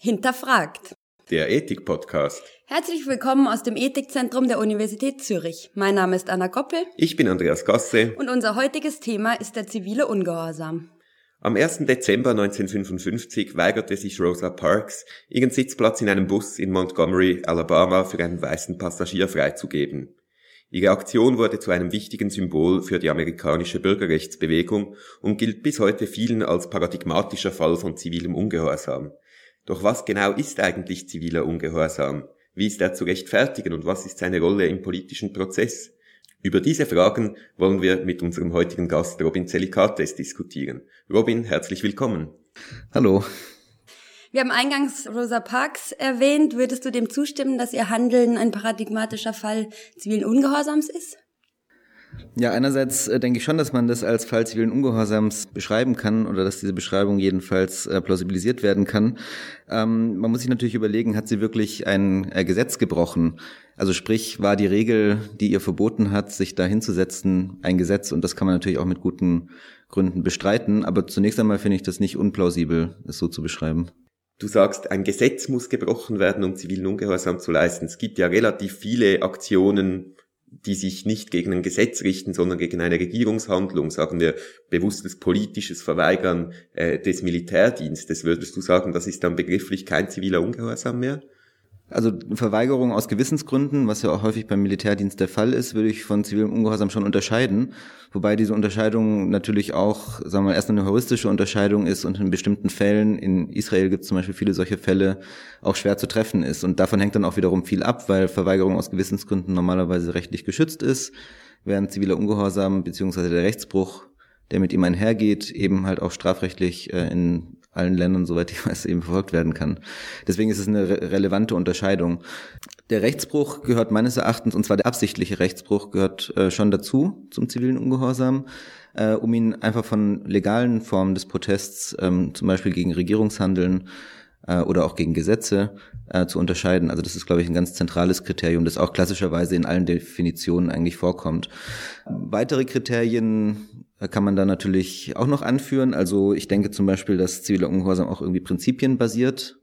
Hinterfragt. Der Ethik-Podcast. Herzlich willkommen aus dem Ethikzentrum der Universität Zürich. Mein Name ist Anna Koppel. Ich bin Andreas Gasse. Und unser heutiges Thema ist der zivile Ungehorsam. Am 1. Dezember 1955 weigerte sich Rosa Parks, ihren Sitzplatz in einem Bus in Montgomery, Alabama für einen weißen Passagier freizugeben. Ihre Aktion wurde zu einem wichtigen Symbol für die amerikanische Bürgerrechtsbewegung und gilt bis heute vielen als paradigmatischer Fall von zivilem Ungehorsam. Doch was genau ist eigentlich ziviler Ungehorsam? Wie ist er zu rechtfertigen und was ist seine Rolle im politischen Prozess? Über diese Fragen wollen wir mit unserem heutigen Gast Robin Zelikates diskutieren. Robin, herzlich willkommen. Hallo. Wir haben eingangs Rosa Parks erwähnt. Würdest du dem zustimmen, dass ihr Handeln ein paradigmatischer Fall zivilen Ungehorsams ist? Ja, einerseits äh, denke ich schon, dass man das als Fall zivilen Ungehorsams beschreiben kann oder dass diese Beschreibung jedenfalls äh, plausibilisiert werden kann. Ähm, man muss sich natürlich überlegen, hat sie wirklich ein äh, Gesetz gebrochen? Also sprich, war die Regel, die ihr verboten hat, sich da hinzusetzen, ein Gesetz? Und das kann man natürlich auch mit guten Gründen bestreiten. Aber zunächst einmal finde ich das nicht unplausibel, es so zu beschreiben. Du sagst, ein Gesetz muss gebrochen werden, um zivilen Ungehorsam zu leisten. Es gibt ja relativ viele Aktionen, die sich nicht gegen ein Gesetz richten, sondern gegen eine Regierungshandlung, sagen wir bewusstes politisches Verweigern äh, des Militärdienstes. Würdest du sagen, das ist dann begrifflich kein ziviler Ungehorsam mehr? Also Verweigerung aus Gewissensgründen, was ja auch häufig beim Militärdienst der Fall ist, würde ich von zivilem Ungehorsam schon unterscheiden. Wobei diese Unterscheidung natürlich auch, sagen wir mal, erst eine heuristische Unterscheidung ist und in bestimmten Fällen, in Israel gibt es zum Beispiel viele solche Fälle, auch schwer zu treffen ist. Und davon hängt dann auch wiederum viel ab, weil Verweigerung aus Gewissensgründen normalerweise rechtlich geschützt ist, während ziviler Ungehorsam beziehungsweise der Rechtsbruch, der mit ihm einhergeht, eben halt auch strafrechtlich äh, in allen Ländern, soweit ich weiß, eben verfolgt werden kann. Deswegen ist es eine re relevante Unterscheidung. Der Rechtsbruch gehört meines Erachtens, und zwar der absichtliche Rechtsbruch, gehört äh, schon dazu zum zivilen Ungehorsam, äh, um ihn einfach von legalen Formen des Protests, ähm, zum Beispiel gegen Regierungshandeln äh, oder auch gegen Gesetze, äh, zu unterscheiden. Also das ist, glaube ich, ein ganz zentrales Kriterium, das auch klassischerweise in allen Definitionen eigentlich vorkommt. Weitere Kriterien kann man da natürlich auch noch anführen. Also ich denke zum Beispiel, dass ziviler Ungehorsam auch irgendwie prinzipienbasiert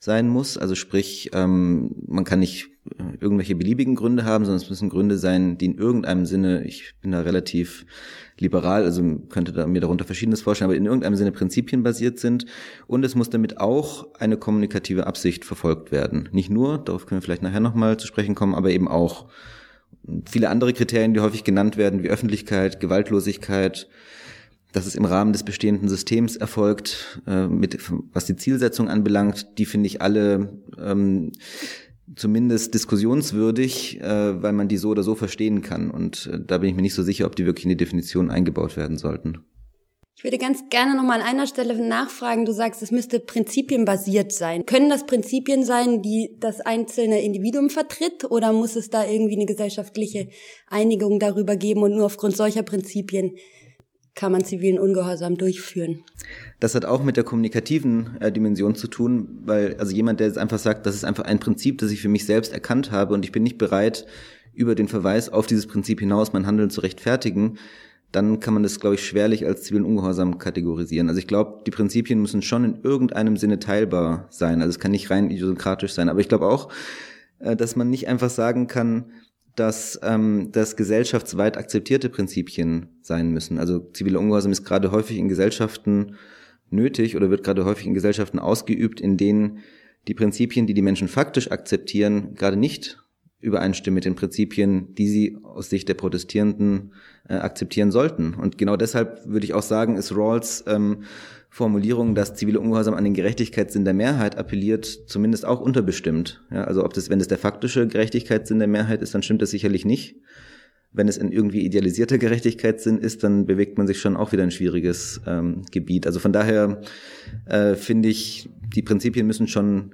sein muss. Also sprich, ähm, man kann nicht äh, irgendwelche beliebigen Gründe haben, sondern es müssen Gründe sein, die in irgendeinem Sinne, ich bin da relativ liberal, also könnte da mir darunter Verschiedenes vorstellen, aber in irgendeinem Sinne prinzipienbasiert sind. Und es muss damit auch eine kommunikative Absicht verfolgt werden. Nicht nur, darauf können wir vielleicht nachher nochmal zu sprechen kommen, aber eben auch viele andere Kriterien, die häufig genannt werden, wie Öffentlichkeit, Gewaltlosigkeit, dass es im Rahmen des bestehenden Systems erfolgt, äh, mit, was die Zielsetzung anbelangt, die finde ich alle ähm, zumindest diskussionswürdig, äh, weil man die so oder so verstehen kann. Und äh, da bin ich mir nicht so sicher, ob die wirklich in die Definition eingebaut werden sollten. Ich würde ganz gerne nochmal an einer Stelle nachfragen. Du sagst, es müsste prinzipienbasiert sein. Können das Prinzipien sein, die das einzelne Individuum vertritt, oder muss es da irgendwie eine gesellschaftliche Einigung darüber geben und nur aufgrund solcher Prinzipien kann man zivilen Ungehorsam durchführen? Das hat auch mit der kommunikativen äh, Dimension zu tun, weil also jemand, der jetzt einfach sagt, das ist einfach ein Prinzip, das ich für mich selbst erkannt habe und ich bin nicht bereit, über den Verweis auf dieses Prinzip hinaus mein Handeln zu rechtfertigen, dann kann man das, glaube ich, schwerlich als zivilen Ungehorsam kategorisieren. Also ich glaube, die Prinzipien müssen schon in irgendeinem Sinne teilbar sein. Also es kann nicht rein idiokratisch sein. Aber ich glaube auch, äh, dass man nicht einfach sagen kann, dass ähm, das gesellschaftsweit akzeptierte Prinzipien sein müssen. Also ziviler Ungehorsam ist gerade häufig in Gesellschaften nötig oder wird gerade häufig in Gesellschaften ausgeübt, in denen die Prinzipien, die die Menschen faktisch akzeptieren, gerade nicht übereinstimmen mit den Prinzipien, die sie aus Sicht der Protestierenden äh, akzeptieren sollten. Und genau deshalb würde ich auch sagen, ist Rawls ähm, Formulierung, dass zivile Ungehorsam an den Gerechtigkeitssinn der Mehrheit appelliert, zumindest auch unterbestimmt. Ja, also ob das, wenn es der faktische Gerechtigkeitssinn der Mehrheit ist, dann stimmt das sicherlich nicht. Wenn es ein irgendwie idealisierter Gerechtigkeitssinn ist, dann bewegt man sich schon auch wieder ein schwieriges ähm, Gebiet. Also von daher äh, finde ich, die Prinzipien müssen schon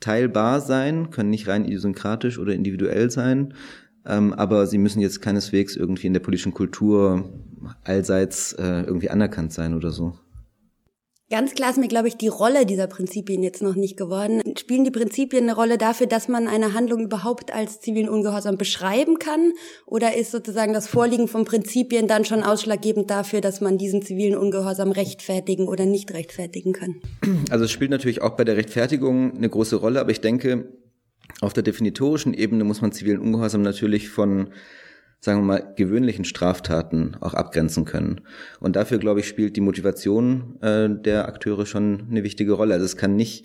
teilbar sein, können nicht rein idiosynkratisch oder individuell sein, ähm, aber sie müssen jetzt keineswegs irgendwie in der politischen Kultur allseits äh, irgendwie anerkannt sein oder so. Ganz klar ist mir, glaube ich, die Rolle dieser Prinzipien jetzt noch nicht geworden. Spielen die Prinzipien eine Rolle dafür, dass man eine Handlung überhaupt als zivilen Ungehorsam beschreiben kann? Oder ist sozusagen das Vorliegen von Prinzipien dann schon ausschlaggebend dafür, dass man diesen zivilen Ungehorsam rechtfertigen oder nicht rechtfertigen kann? Also es spielt natürlich auch bei der Rechtfertigung eine große Rolle, aber ich denke, auf der definitorischen Ebene muss man zivilen Ungehorsam natürlich von sagen wir mal, gewöhnlichen Straftaten auch abgrenzen können. Und dafür, glaube ich, spielt die Motivation äh, der Akteure schon eine wichtige Rolle. Also es kann nicht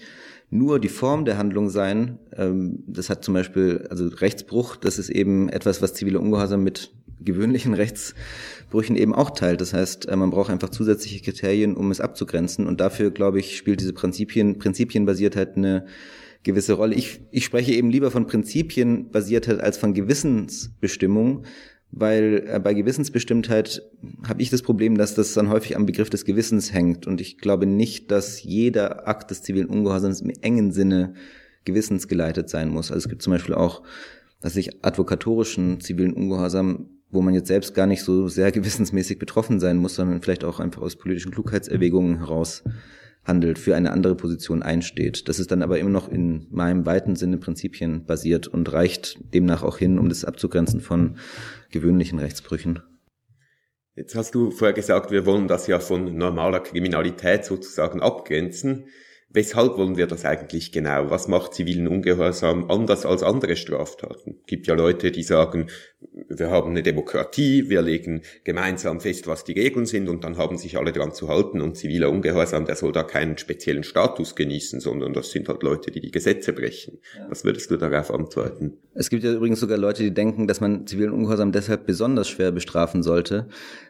nur die Form der Handlung sein. Ähm, das hat zum Beispiel, also Rechtsbruch, das ist eben etwas, was zivile Ungehorsam mit gewöhnlichen Rechtsbrüchen eben auch teilt. Das heißt, äh, man braucht einfach zusätzliche Kriterien, um es abzugrenzen. Und dafür, glaube ich, spielt diese Prinzipien, Prinzipienbasiertheit eine gewisse Rolle. Ich, ich spreche eben lieber von Prinzipienbasiertheit als von Gewissensbestimmung, weil äh, bei Gewissensbestimmtheit habe ich das Problem, dass das dann häufig am Begriff des Gewissens hängt. Und ich glaube nicht, dass jeder Akt des zivilen Ungehorsams im engen Sinne gewissensgeleitet sein muss. Also es gibt zum Beispiel auch, dass ich advokatorischen zivilen Ungehorsam, wo man jetzt selbst gar nicht so sehr gewissensmäßig betroffen sein muss, sondern vielleicht auch einfach aus politischen Klugheitserwägungen heraus handelt, für eine andere Position einsteht. Das ist dann aber immer noch in meinem weiten Sinne Prinzipien basiert und reicht demnach auch hin, um das abzugrenzen von gewöhnlichen Rechtsbrüchen. Jetzt hast du vorher gesagt, wir wollen das ja von normaler Kriminalität sozusagen abgrenzen. Weshalb wollen wir das eigentlich genau? Was macht zivilen Ungehorsam anders als andere Straftaten? Es gibt ja Leute, die sagen, wir haben eine Demokratie, wir legen gemeinsam fest, was die Regeln sind und dann haben sich alle dran zu halten und ziviler Ungehorsam, der soll da keinen speziellen Status genießen, sondern das sind halt Leute, die die Gesetze brechen. Was würdest du darauf antworten? Es gibt ja übrigens sogar Leute, die denken, dass man zivilen Ungehorsam deshalb besonders schwer bestrafen sollte,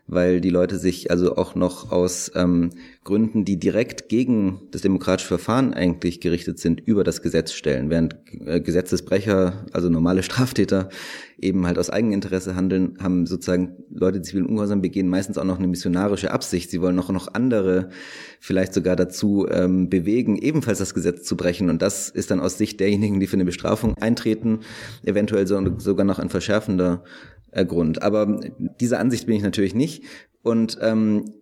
weil die Leute sich also auch noch aus ähm, Gründen, die direkt gegen das demokratische Verfahren eigentlich gerichtet sind, über das Gesetz stellen, während äh, Gesetzesbrecher, also normale Straftäter, eben halt aus Eigeninteresse handeln, haben sozusagen Leute, die zivilen Ungehorsam begehen, meistens auch noch eine missionarische Absicht. Sie wollen auch noch andere vielleicht sogar dazu ähm, bewegen, ebenfalls das Gesetz zu brechen. Und das ist dann aus Sicht derjenigen, die für eine Bestrafung eintreten, eventuell so, sogar noch ein verschärfender äh, Grund. Aber dieser Ansicht bin ich natürlich nicht. Und ähm,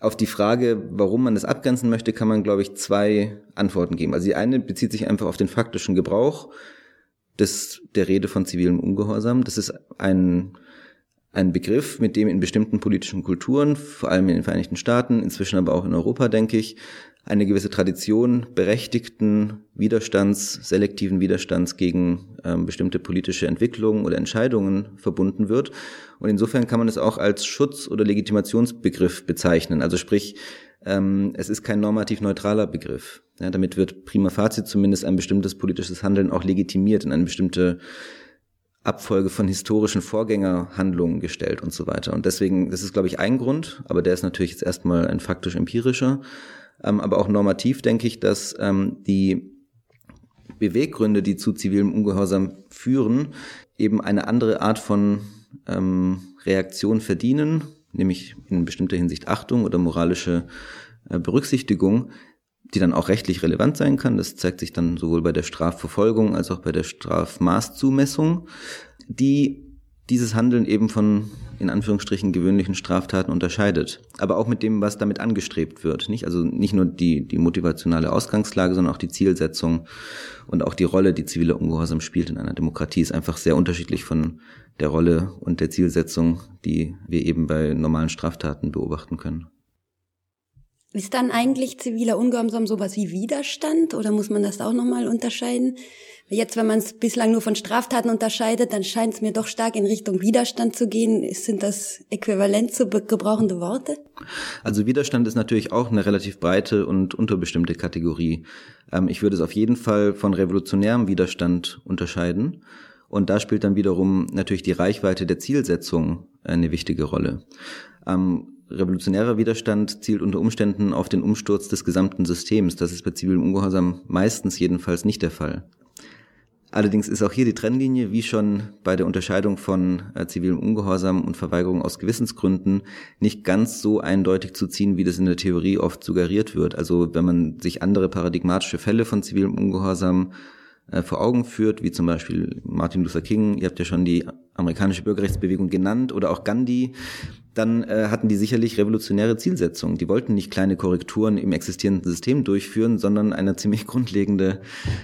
auf die Frage, warum man das abgrenzen möchte, kann man, glaube ich, zwei Antworten geben. Also die eine bezieht sich einfach auf den faktischen Gebrauch des, der Rede von zivilem Ungehorsam. Das ist ein, ein Begriff, mit dem in bestimmten politischen Kulturen, vor allem in den Vereinigten Staaten, inzwischen aber auch in Europa, denke ich, eine gewisse Tradition berechtigten Widerstands, selektiven Widerstands gegen ähm, bestimmte politische Entwicklungen oder Entscheidungen verbunden wird. Und insofern kann man es auch als Schutz- oder Legitimationsbegriff bezeichnen. Also sprich, ähm, es ist kein normativ neutraler Begriff. Ja, damit wird prima facie zumindest ein bestimmtes politisches Handeln auch legitimiert in eine bestimmte Abfolge von historischen Vorgängerhandlungen gestellt und so weiter. Und deswegen, das ist, glaube ich, ein Grund, aber der ist natürlich jetzt erstmal ein faktisch-empirischer. Ähm, aber auch normativ denke ich, dass ähm, die Beweggründe, die zu zivilem Ungehorsam führen, eben eine andere Art von ähm, Reaktion verdienen, nämlich in bestimmter Hinsicht Achtung oder moralische äh, Berücksichtigung, die dann auch rechtlich relevant sein kann. Das zeigt sich dann sowohl bei der Strafverfolgung als auch bei der Strafmaßzumessung, die dieses Handeln eben von in Anführungsstrichen gewöhnlichen Straftaten unterscheidet. Aber auch mit dem, was damit angestrebt wird. Nicht? Also nicht nur die, die motivationale Ausgangslage, sondern auch die Zielsetzung und auch die Rolle, die ziviler Ungehorsam spielt in einer Demokratie, ist einfach sehr unterschiedlich von der Rolle und der Zielsetzung, die wir eben bei normalen Straftaten beobachten können. Ist dann eigentlich ziviler Ungehorsam sowas wie Widerstand oder muss man das auch nochmal unterscheiden? Jetzt, wenn man es bislang nur von Straftaten unterscheidet, dann scheint es mir doch stark in Richtung Widerstand zu gehen. Sind das äquivalent zu gebrauchende Worte? Also Widerstand ist natürlich auch eine relativ breite und unterbestimmte Kategorie. Ähm, ich würde es auf jeden Fall von revolutionärem Widerstand unterscheiden. Und da spielt dann wiederum natürlich die Reichweite der Zielsetzung eine wichtige Rolle. Ähm, revolutionärer Widerstand zielt unter Umständen auf den Umsturz des gesamten Systems. Das ist bei zivilem Ungehorsam meistens jedenfalls nicht der Fall. Allerdings ist auch hier die Trennlinie, wie schon bei der Unterscheidung von äh, zivilem Ungehorsam und Verweigerung aus Gewissensgründen, nicht ganz so eindeutig zu ziehen, wie das in der Theorie oft suggeriert wird. Also wenn man sich andere paradigmatische Fälle von zivilem Ungehorsam vor Augen führt, wie zum Beispiel Martin Luther King, ihr habt ja schon die amerikanische Bürgerrechtsbewegung genannt, oder auch Gandhi, dann äh, hatten die sicherlich revolutionäre Zielsetzungen. Die wollten nicht kleine Korrekturen im existierenden System durchführen, sondern eine ziemlich grundlegende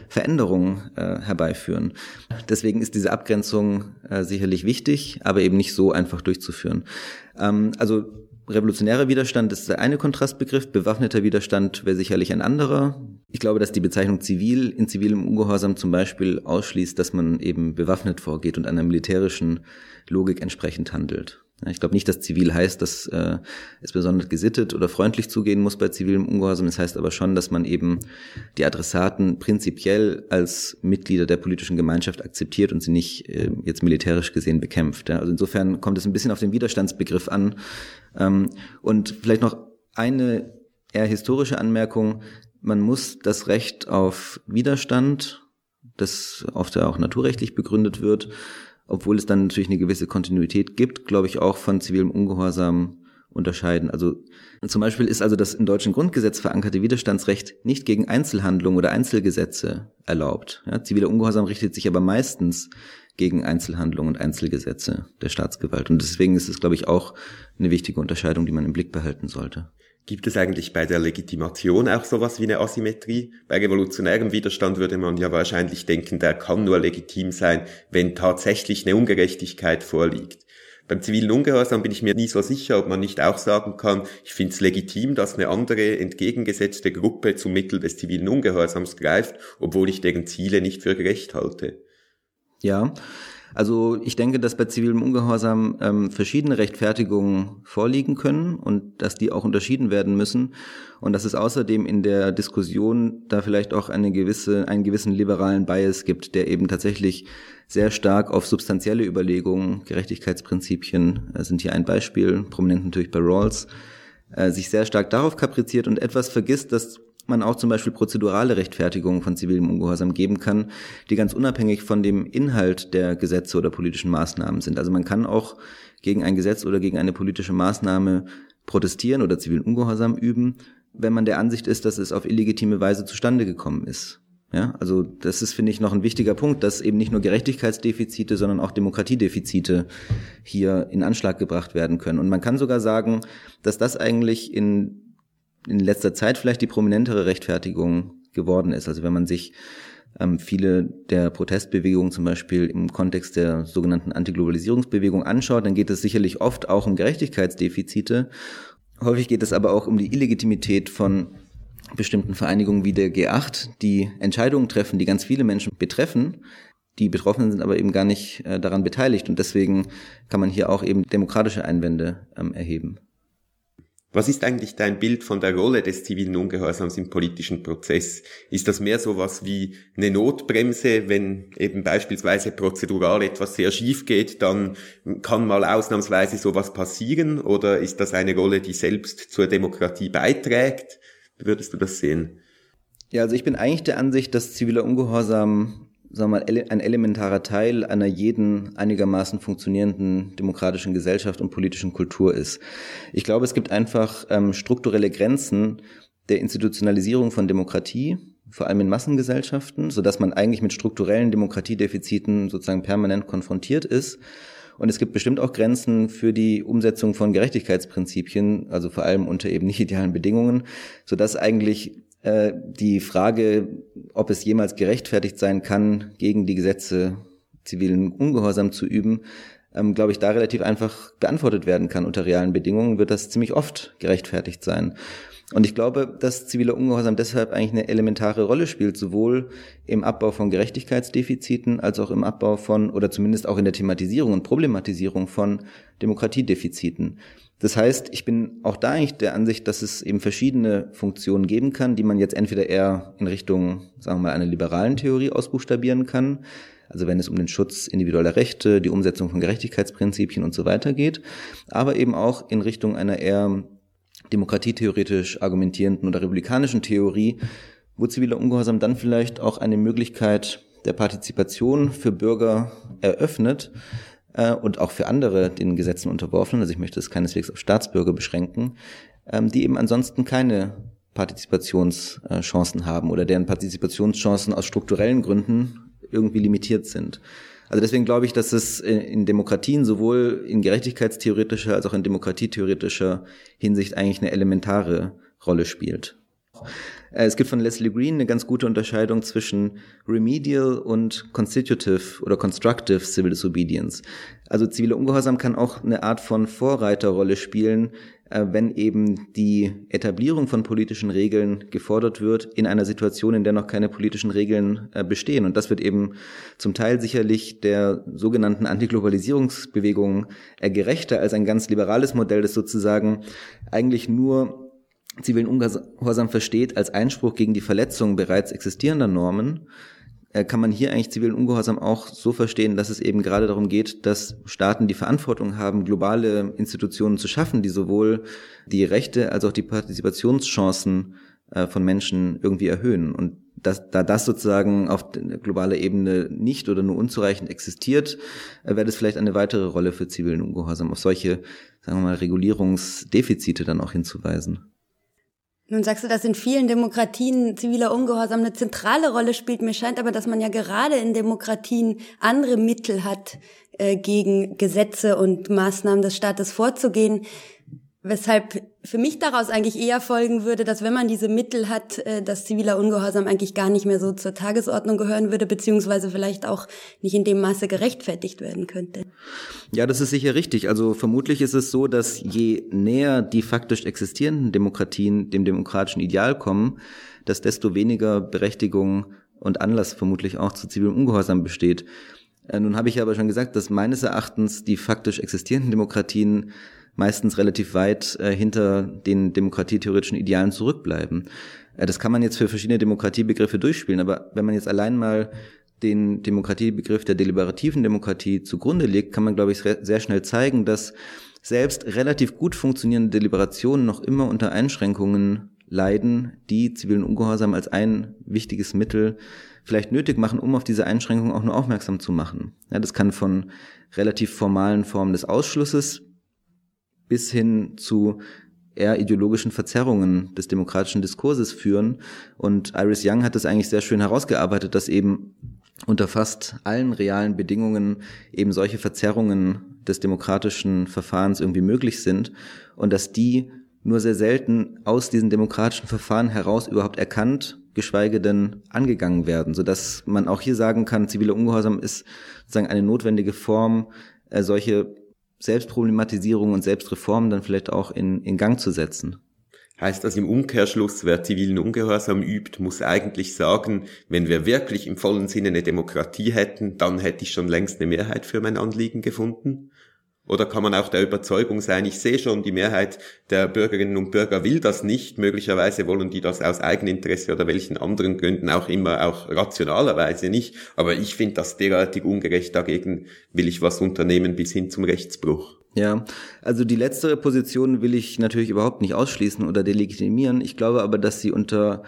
Veränderung äh, herbeiführen. Deswegen ist diese Abgrenzung äh, sicherlich wichtig, aber eben nicht so einfach durchzuführen. Ähm, also Revolutionärer Widerstand ist der eine Kontrastbegriff, bewaffneter Widerstand wäre sicherlich ein anderer. Ich glaube, dass die Bezeichnung zivil in zivilem Ungehorsam zum Beispiel ausschließt, dass man eben bewaffnet vorgeht und einer militärischen Logik entsprechend handelt. Ich glaube nicht, dass zivil heißt, dass äh, es besonders gesittet oder freundlich zugehen muss bei zivilem Ungehorsam. Das heißt aber schon, dass man eben die Adressaten prinzipiell als Mitglieder der politischen Gemeinschaft akzeptiert und sie nicht äh, jetzt militärisch gesehen bekämpft. Ja. Also insofern kommt es ein bisschen auf den Widerstandsbegriff an. Ähm, und vielleicht noch eine eher historische Anmerkung. Man muss das Recht auf Widerstand, das oft ja auch naturrechtlich begründet wird, obwohl es dann natürlich eine gewisse Kontinuität gibt, glaube ich, auch von zivilem Ungehorsam unterscheiden. Also zum Beispiel ist also das im deutschen Grundgesetz verankerte Widerstandsrecht nicht gegen Einzelhandlungen oder Einzelgesetze erlaubt. Ja, ziviler Ungehorsam richtet sich aber meistens gegen Einzelhandlungen und Einzelgesetze der Staatsgewalt. Und deswegen ist es, glaube ich, auch eine wichtige Unterscheidung, die man im Blick behalten sollte. Gibt es eigentlich bei der Legitimation auch sowas wie eine Asymmetrie? Bei revolutionärem Widerstand würde man ja wahrscheinlich denken, der kann nur legitim sein, wenn tatsächlich eine Ungerechtigkeit vorliegt. Beim zivilen Ungehorsam bin ich mir nie so sicher, ob man nicht auch sagen kann, ich finde es legitim, dass eine andere entgegengesetzte Gruppe zum Mittel des zivilen Ungehorsams greift, obwohl ich deren Ziele nicht für gerecht halte. Ja, also ich denke, dass bei zivilem Ungehorsam ähm, verschiedene Rechtfertigungen vorliegen können und dass die auch unterschieden werden müssen. Und dass es außerdem in der Diskussion da vielleicht auch eine gewisse, einen gewissen liberalen Bias gibt, der eben tatsächlich sehr stark auf substanzielle Überlegungen, Gerechtigkeitsprinzipien äh, sind hier ein Beispiel, prominent natürlich bei Rawls, äh, sich sehr stark darauf kapriziert und etwas vergisst, dass man auch zum Beispiel prozedurale Rechtfertigungen von zivilem Ungehorsam geben kann, die ganz unabhängig von dem Inhalt der Gesetze oder politischen Maßnahmen sind. Also man kann auch gegen ein Gesetz oder gegen eine politische Maßnahme protestieren oder zivilen Ungehorsam üben, wenn man der Ansicht ist, dass es auf illegitime Weise zustande gekommen ist. Ja, also das ist, finde ich, noch ein wichtiger Punkt, dass eben nicht nur Gerechtigkeitsdefizite, sondern auch Demokratiedefizite hier in Anschlag gebracht werden können. Und man kann sogar sagen, dass das eigentlich in in letzter Zeit vielleicht die prominentere Rechtfertigung geworden ist. Also wenn man sich ähm, viele der Protestbewegungen zum Beispiel im Kontext der sogenannten Antiglobalisierungsbewegung anschaut, dann geht es sicherlich oft auch um Gerechtigkeitsdefizite. Häufig geht es aber auch um die Illegitimität von bestimmten Vereinigungen wie der G8, die Entscheidungen treffen, die ganz viele Menschen betreffen. Die Betroffenen sind aber eben gar nicht äh, daran beteiligt und deswegen kann man hier auch eben demokratische Einwände ähm, erheben. Was ist eigentlich dein Bild von der Rolle des zivilen Ungehorsams im politischen Prozess? Ist das mehr so was wie eine Notbremse, wenn eben beispielsweise prozedural etwas sehr schief geht, dann kann mal ausnahmsweise sowas passieren? Oder ist das eine Rolle, die selbst zur Demokratie beiträgt? Wie würdest du das sehen? Ja, also ich bin eigentlich der Ansicht, dass ziviler Ungehorsam sagen wir mal, ein elementarer Teil einer jeden einigermaßen funktionierenden demokratischen Gesellschaft und politischen Kultur ist. Ich glaube, es gibt einfach ähm, strukturelle Grenzen der Institutionalisierung von Demokratie, vor allem in Massengesellschaften, so dass man eigentlich mit strukturellen Demokratiedefiziten sozusagen permanent konfrontiert ist. Und es gibt bestimmt auch Grenzen für die Umsetzung von Gerechtigkeitsprinzipien, also vor allem unter eben nicht idealen Bedingungen, so dass eigentlich äh, die Frage, ob es jemals gerechtfertigt sein kann, gegen die Gesetze zivilen Ungehorsam zu üben, ähm, glaube ich, da relativ einfach beantwortet werden kann. Unter realen Bedingungen wird das ziemlich oft gerechtfertigt sein. Und ich glaube, dass ziviler Ungehorsam deshalb eigentlich eine elementare Rolle spielt, sowohl im Abbau von Gerechtigkeitsdefiziten als auch im Abbau von, oder zumindest auch in der Thematisierung und Problematisierung von Demokratiedefiziten. Das heißt, ich bin auch da eigentlich der Ansicht, dass es eben verschiedene Funktionen geben kann, die man jetzt entweder eher in Richtung, sagen wir mal, einer liberalen Theorie ausbuchstabieren kann, also wenn es um den Schutz individueller Rechte, die Umsetzung von Gerechtigkeitsprinzipien und so weiter geht, aber eben auch in Richtung einer eher demokratietheoretisch argumentierenden oder republikanischen Theorie, wo ziviler Ungehorsam dann vielleicht auch eine Möglichkeit der Partizipation für Bürger eröffnet, äh, und auch für andere den Gesetzen unterworfen, also ich möchte es keineswegs auf Staatsbürger beschränken, ähm, die eben ansonsten keine Partizipationschancen haben oder deren Partizipationschancen aus strukturellen Gründen irgendwie limitiert sind. Also deswegen glaube ich, dass es in Demokratien sowohl in gerechtigkeitstheoretischer als auch in demokratietheoretischer Hinsicht eigentlich eine elementare Rolle spielt. Äh, es gibt von Leslie Green eine ganz gute Unterscheidung zwischen remedial und constitutive oder constructive civil disobedience. Also zivile Ungehorsam kann auch eine Art von Vorreiterrolle spielen, äh, wenn eben die Etablierung von politischen Regeln gefordert wird in einer Situation, in der noch keine politischen Regeln äh, bestehen. Und das wird eben zum Teil sicherlich der sogenannten Antiglobalisierungsbewegung gerechter als ein ganz liberales Modell, das sozusagen eigentlich nur zivilen Ungehorsam versteht als Einspruch gegen die Verletzung bereits existierender Normen, äh, kann man hier eigentlich zivilen Ungehorsam auch so verstehen, dass es eben gerade darum geht, dass Staaten die Verantwortung haben, globale Institutionen zu schaffen, die sowohl die Rechte als auch die Partizipationschancen äh, von Menschen irgendwie erhöhen. Und das, da das sozusagen auf globaler Ebene nicht oder nur unzureichend existiert, äh, wäre das vielleicht eine weitere Rolle für zivilen Ungehorsam, auf solche, sagen wir mal, Regulierungsdefizite dann auch hinzuweisen. Nun sagst du, dass in vielen Demokratien ziviler Ungehorsam eine zentrale Rolle spielt. Mir scheint aber, dass man ja gerade in Demokratien andere Mittel hat, äh, gegen Gesetze und Maßnahmen des Staates vorzugehen. Weshalb für mich daraus eigentlich eher folgen würde, dass wenn man diese Mittel hat, äh, dass ziviler Ungehorsam eigentlich gar nicht mehr so zur Tagesordnung gehören würde, beziehungsweise vielleicht auch nicht in dem Maße gerechtfertigt werden könnte. Ja, das ist sicher richtig. Also vermutlich ist es so, dass je näher die faktisch existierenden Demokratien dem demokratischen Ideal kommen, dass desto weniger Berechtigung und Anlass vermutlich auch zu zivilem Ungehorsam besteht. Äh, nun habe ich aber schon gesagt, dass meines Erachtens die faktisch existierenden Demokratien meistens relativ weit äh, hinter den demokratietheoretischen Idealen zurückbleiben. Äh, das kann man jetzt für verschiedene Demokratiebegriffe durchspielen, aber wenn man jetzt allein mal den Demokratiebegriff der deliberativen Demokratie zugrunde legt, kann man, glaube ich, sehr schnell zeigen, dass selbst relativ gut funktionierende Deliberationen noch immer unter Einschränkungen leiden, die zivilen Ungehorsam als ein wichtiges Mittel vielleicht nötig machen, um auf diese Einschränkungen auch nur aufmerksam zu machen. Ja, das kann von relativ formalen Formen des Ausschlusses bis hin zu eher ideologischen Verzerrungen des demokratischen Diskurses führen. Und Iris Young hat das eigentlich sehr schön herausgearbeitet, dass eben unter fast allen realen Bedingungen eben solche Verzerrungen des demokratischen Verfahrens irgendwie möglich sind und dass die nur sehr selten aus diesen demokratischen Verfahren heraus überhaupt erkannt, geschweige denn angegangen werden, so dass man auch hier sagen kann, ziviler Ungehorsam ist sozusagen eine notwendige Form, äh, solche Selbstproblematisierung und Selbstreform dann vielleicht auch in, in Gang zu setzen. Heißt das im Umkehrschluss, wer zivilen Ungehorsam übt, muss eigentlich sagen, wenn wir wirklich im vollen Sinne eine Demokratie hätten, dann hätte ich schon längst eine Mehrheit für mein Anliegen gefunden? Oder kann man auch der Überzeugung sein, ich sehe schon, die Mehrheit der Bürgerinnen und Bürger will das nicht, möglicherweise wollen die das aus Eigeninteresse oder welchen anderen Gründen auch immer, auch rationalerweise nicht, aber ich finde das derartig ungerecht, dagegen will ich was unternehmen bis hin zum Rechtsbruch. Ja, also die letztere Position will ich natürlich überhaupt nicht ausschließen oder delegitimieren. Ich glaube aber, dass sie unter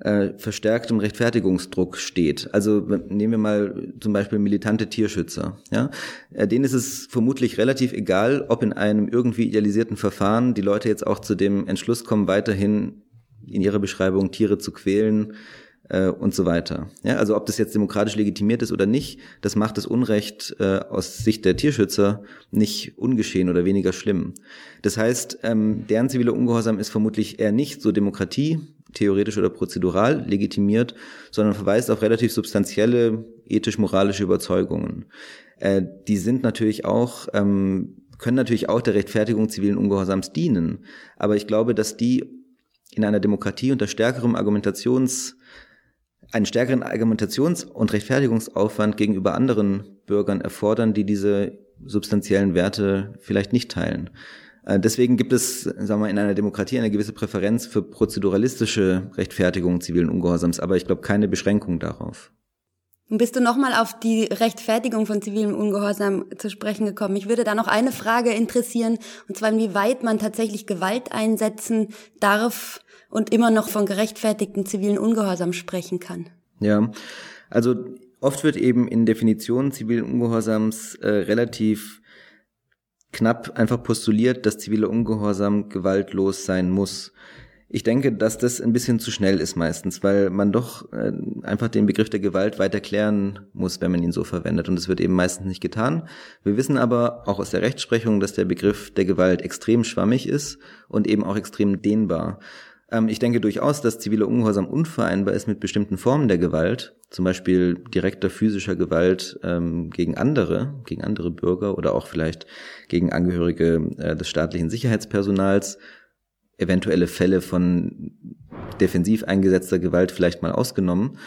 äh, verstärktem Rechtfertigungsdruck steht. Also nehmen wir mal zum Beispiel militante Tierschützer. Ja? Äh, denen ist es vermutlich relativ egal, ob in einem irgendwie idealisierten Verfahren die Leute jetzt auch zu dem Entschluss kommen, weiterhin in ihrer Beschreibung Tiere zu quälen äh, und so weiter. Ja? Also ob das jetzt demokratisch legitimiert ist oder nicht, das macht das Unrecht äh, aus Sicht der Tierschützer nicht ungeschehen oder weniger schlimm. Das heißt, ähm, deren ziviler Ungehorsam ist vermutlich eher nicht so Demokratie theoretisch oder prozedural legitimiert, sondern verweist auf relativ substanzielle ethisch-moralische Überzeugungen. Äh, die sind natürlich auch, ähm, können natürlich auch der Rechtfertigung zivilen Ungehorsams dienen. Aber ich glaube, dass die in einer Demokratie unter stärkerem Argumentations, einen stärkeren Argumentations- und Rechtfertigungsaufwand gegenüber anderen Bürgern erfordern, die diese substanziellen Werte vielleicht nicht teilen. Äh, deswegen gibt es, sagen wir, in einer Demokratie eine gewisse Präferenz für prozeduralistische Rechtfertigung zivilen Ungehorsams, aber ich glaube keine Beschränkung darauf. Und bist du nochmal auf die Rechtfertigung von zivilem Ungehorsam zu sprechen gekommen? Ich würde da noch eine Frage interessieren, und zwar inwieweit man tatsächlich Gewalt einsetzen darf und immer noch von gerechtfertigten zivilen Ungehorsam sprechen kann. Ja, also oft wird eben in Definitionen zivilen Ungehorsams äh, relativ knapp einfach postuliert, dass ziviler Ungehorsam gewaltlos sein muss. Ich denke, dass das ein bisschen zu schnell ist meistens, weil man doch äh, einfach den Begriff der Gewalt weiter klären muss, wenn man ihn so verwendet. Und es wird eben meistens nicht getan. Wir wissen aber auch aus der Rechtsprechung, dass der Begriff der Gewalt extrem schwammig ist und eben auch extrem dehnbar. Ähm, ich denke durchaus, dass ziviler Ungehorsam unvereinbar ist mit bestimmten Formen der Gewalt, zum Beispiel direkter physischer Gewalt ähm, gegen andere, gegen andere Bürger oder auch vielleicht gegen Angehörige äh, des staatlichen Sicherheitspersonals eventuelle Fälle von defensiv eingesetzter Gewalt vielleicht mal ausgenommen.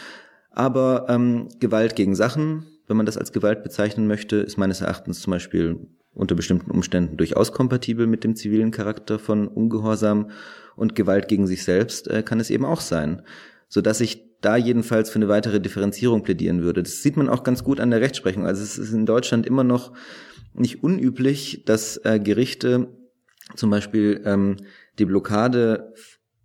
Aber ähm, Gewalt gegen Sachen, wenn man das als Gewalt bezeichnen möchte, ist meines Erachtens zum Beispiel unter bestimmten Umständen durchaus kompatibel mit dem zivilen Charakter von Ungehorsam und Gewalt gegen sich selbst äh, kann es eben auch sein, so dass ich da jedenfalls für eine weitere Differenzierung plädieren würde. Das sieht man auch ganz gut an der Rechtsprechung. Also es ist in Deutschland immer noch nicht unüblich, dass äh, Gerichte zum Beispiel ähm, die Blockade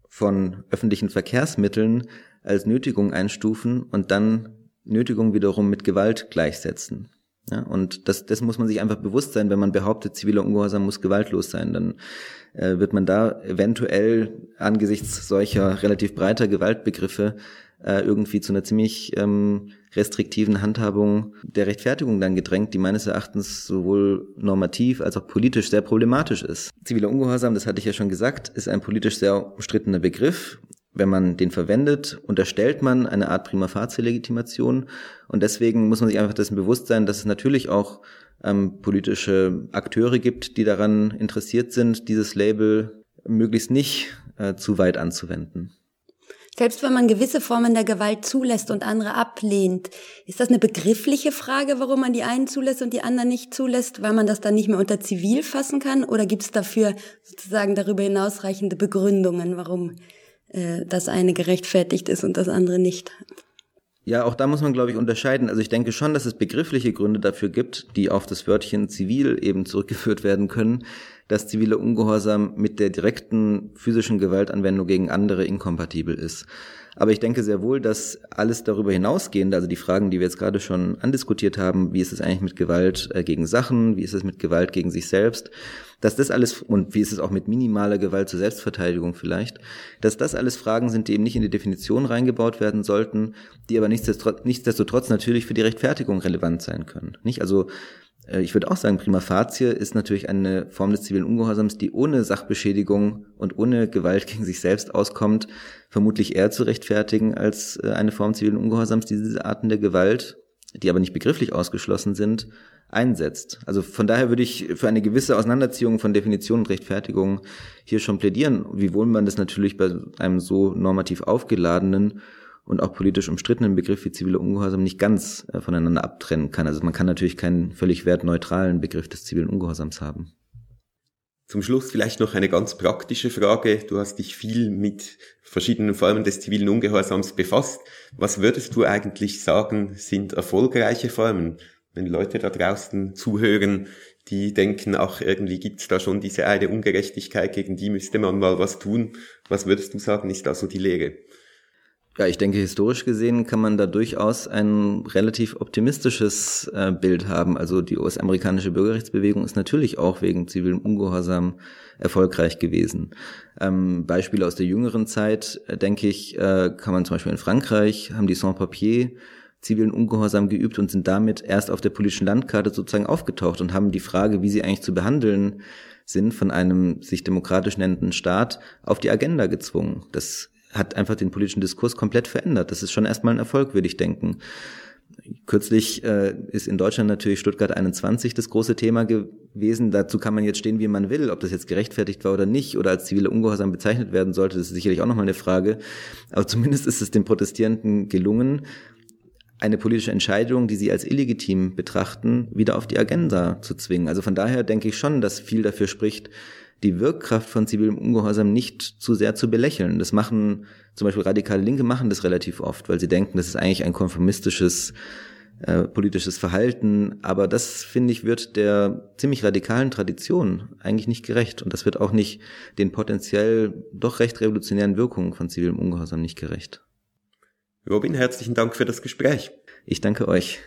von öffentlichen Verkehrsmitteln als Nötigung einstufen und dann Nötigung wiederum mit Gewalt gleichsetzen. Ja, und das, das muss man sich einfach bewusst sein, wenn man behauptet, ziviler Ungehorsam muss gewaltlos sein, dann äh, wird man da eventuell angesichts solcher relativ breiter Gewaltbegriffe äh, irgendwie zu einer ziemlich ähm, restriktiven Handhabung der Rechtfertigung dann gedrängt, die meines Erachtens sowohl normativ als auch politisch sehr problematisch ist. Ziviler Ungehorsam, das hatte ich ja schon gesagt, ist ein politisch sehr umstrittener Begriff. Wenn man den verwendet, unterstellt man eine Art prima facie Legitimation und deswegen muss man sich einfach dessen bewusst sein, dass es natürlich auch ähm, politische Akteure gibt, die daran interessiert sind, dieses Label möglichst nicht äh, zu weit anzuwenden. Selbst wenn man gewisse Formen der Gewalt zulässt und andere ablehnt, ist das eine begriffliche Frage, warum man die einen zulässt und die anderen nicht zulässt, weil man das dann nicht mehr unter zivil fassen kann? Oder gibt es dafür sozusagen darüber hinaus reichende Begründungen, warum äh, das eine gerechtfertigt ist und das andere nicht? Ja, auch da muss man, glaube ich, unterscheiden. Also ich denke schon, dass es begriffliche Gründe dafür gibt, die auf das Wörtchen zivil eben zurückgeführt werden können dass ziviler Ungehorsam mit der direkten physischen Gewaltanwendung gegen andere inkompatibel ist. Aber ich denke sehr wohl, dass alles darüber hinausgehende, also die Fragen, die wir jetzt gerade schon andiskutiert haben, wie ist es eigentlich mit Gewalt äh, gegen Sachen, wie ist es mit Gewalt gegen sich selbst, dass das alles, und wie ist es auch mit minimaler Gewalt zur Selbstverteidigung vielleicht, dass das alles Fragen sind, die eben nicht in die Definition reingebaut werden sollten, die aber nichtsdestotrotz, nichtsdestotrotz natürlich für die Rechtfertigung relevant sein können. Nicht? Also ich würde auch sagen, prima facie ist natürlich eine Form des zivilen Ungehorsams, die ohne Sachbeschädigung und ohne Gewalt gegen sich selbst auskommt, vermutlich eher zu rechtfertigen als äh, eine Form zivilen Ungehorsams, die diese Arten der Gewalt, die aber nicht begrifflich ausgeschlossen sind, einsetzt. Also von daher würde ich für eine gewisse Auseinanderziehung von Definition und Rechtfertigung hier schon plädieren, wiewohl man das natürlich bei einem so normativ aufgeladenen und auch politisch umstrittenen Begriff wie ziviler Ungehorsam nicht ganz äh, voneinander abtrennen kann. Also man kann natürlich keinen völlig wertneutralen Begriff des zivilen Ungehorsams haben. Zum Schluss vielleicht noch eine ganz praktische Frage. Du hast dich viel mit verschiedenen Formen des zivilen Ungehorsams befasst. Was würdest du eigentlich sagen, sind erfolgreiche Formen? Wenn Leute da draußen zuhören, die denken, ach, irgendwie gibt's da schon diese eine Ungerechtigkeit, gegen die müsste man mal was tun. Was würdest du sagen, ist da so die Lehre? Ja, ich denke, historisch gesehen kann man da durchaus ein relativ optimistisches äh, Bild haben. Also die US-amerikanische Bürgerrechtsbewegung ist natürlich auch wegen zivilem Ungehorsam erfolgreich gewesen. Ähm, Beispiele aus der jüngeren Zeit, äh, denke ich, äh, kann man zum Beispiel in Frankreich, haben die Sans-Papier zivilen Ungehorsam geübt und sind damit erst auf der politischen Landkarte sozusagen aufgetaucht und haben die Frage, wie sie eigentlich zu behandeln sind, von einem sich demokratisch nennenden Staat auf die Agenda gezwungen. Das hat einfach den politischen Diskurs komplett verändert. Das ist schon erstmal ein Erfolg, würde ich denken. Kürzlich äh, ist in Deutschland natürlich Stuttgart 21 das große Thema gewesen. Dazu kann man jetzt stehen, wie man will, ob das jetzt gerechtfertigt war oder nicht oder als zivile Ungehorsam bezeichnet werden sollte. Das ist sicherlich auch nochmal eine Frage. Aber zumindest ist es den Protestierenden gelungen, eine politische Entscheidung, die sie als illegitim betrachten, wieder auf die Agenda zu zwingen. Also von daher denke ich schon, dass viel dafür spricht, die Wirkkraft von zivilem Ungehorsam nicht zu sehr zu belächeln. Das machen zum Beispiel radikale Linke machen das relativ oft, weil sie denken, das ist eigentlich ein konformistisches äh, politisches Verhalten. Aber das, finde ich, wird der ziemlich radikalen Tradition eigentlich nicht gerecht. Und das wird auch nicht den potenziell doch recht revolutionären Wirkungen von zivilem Ungehorsam nicht gerecht. Robin, herzlichen Dank für das Gespräch. Ich danke euch.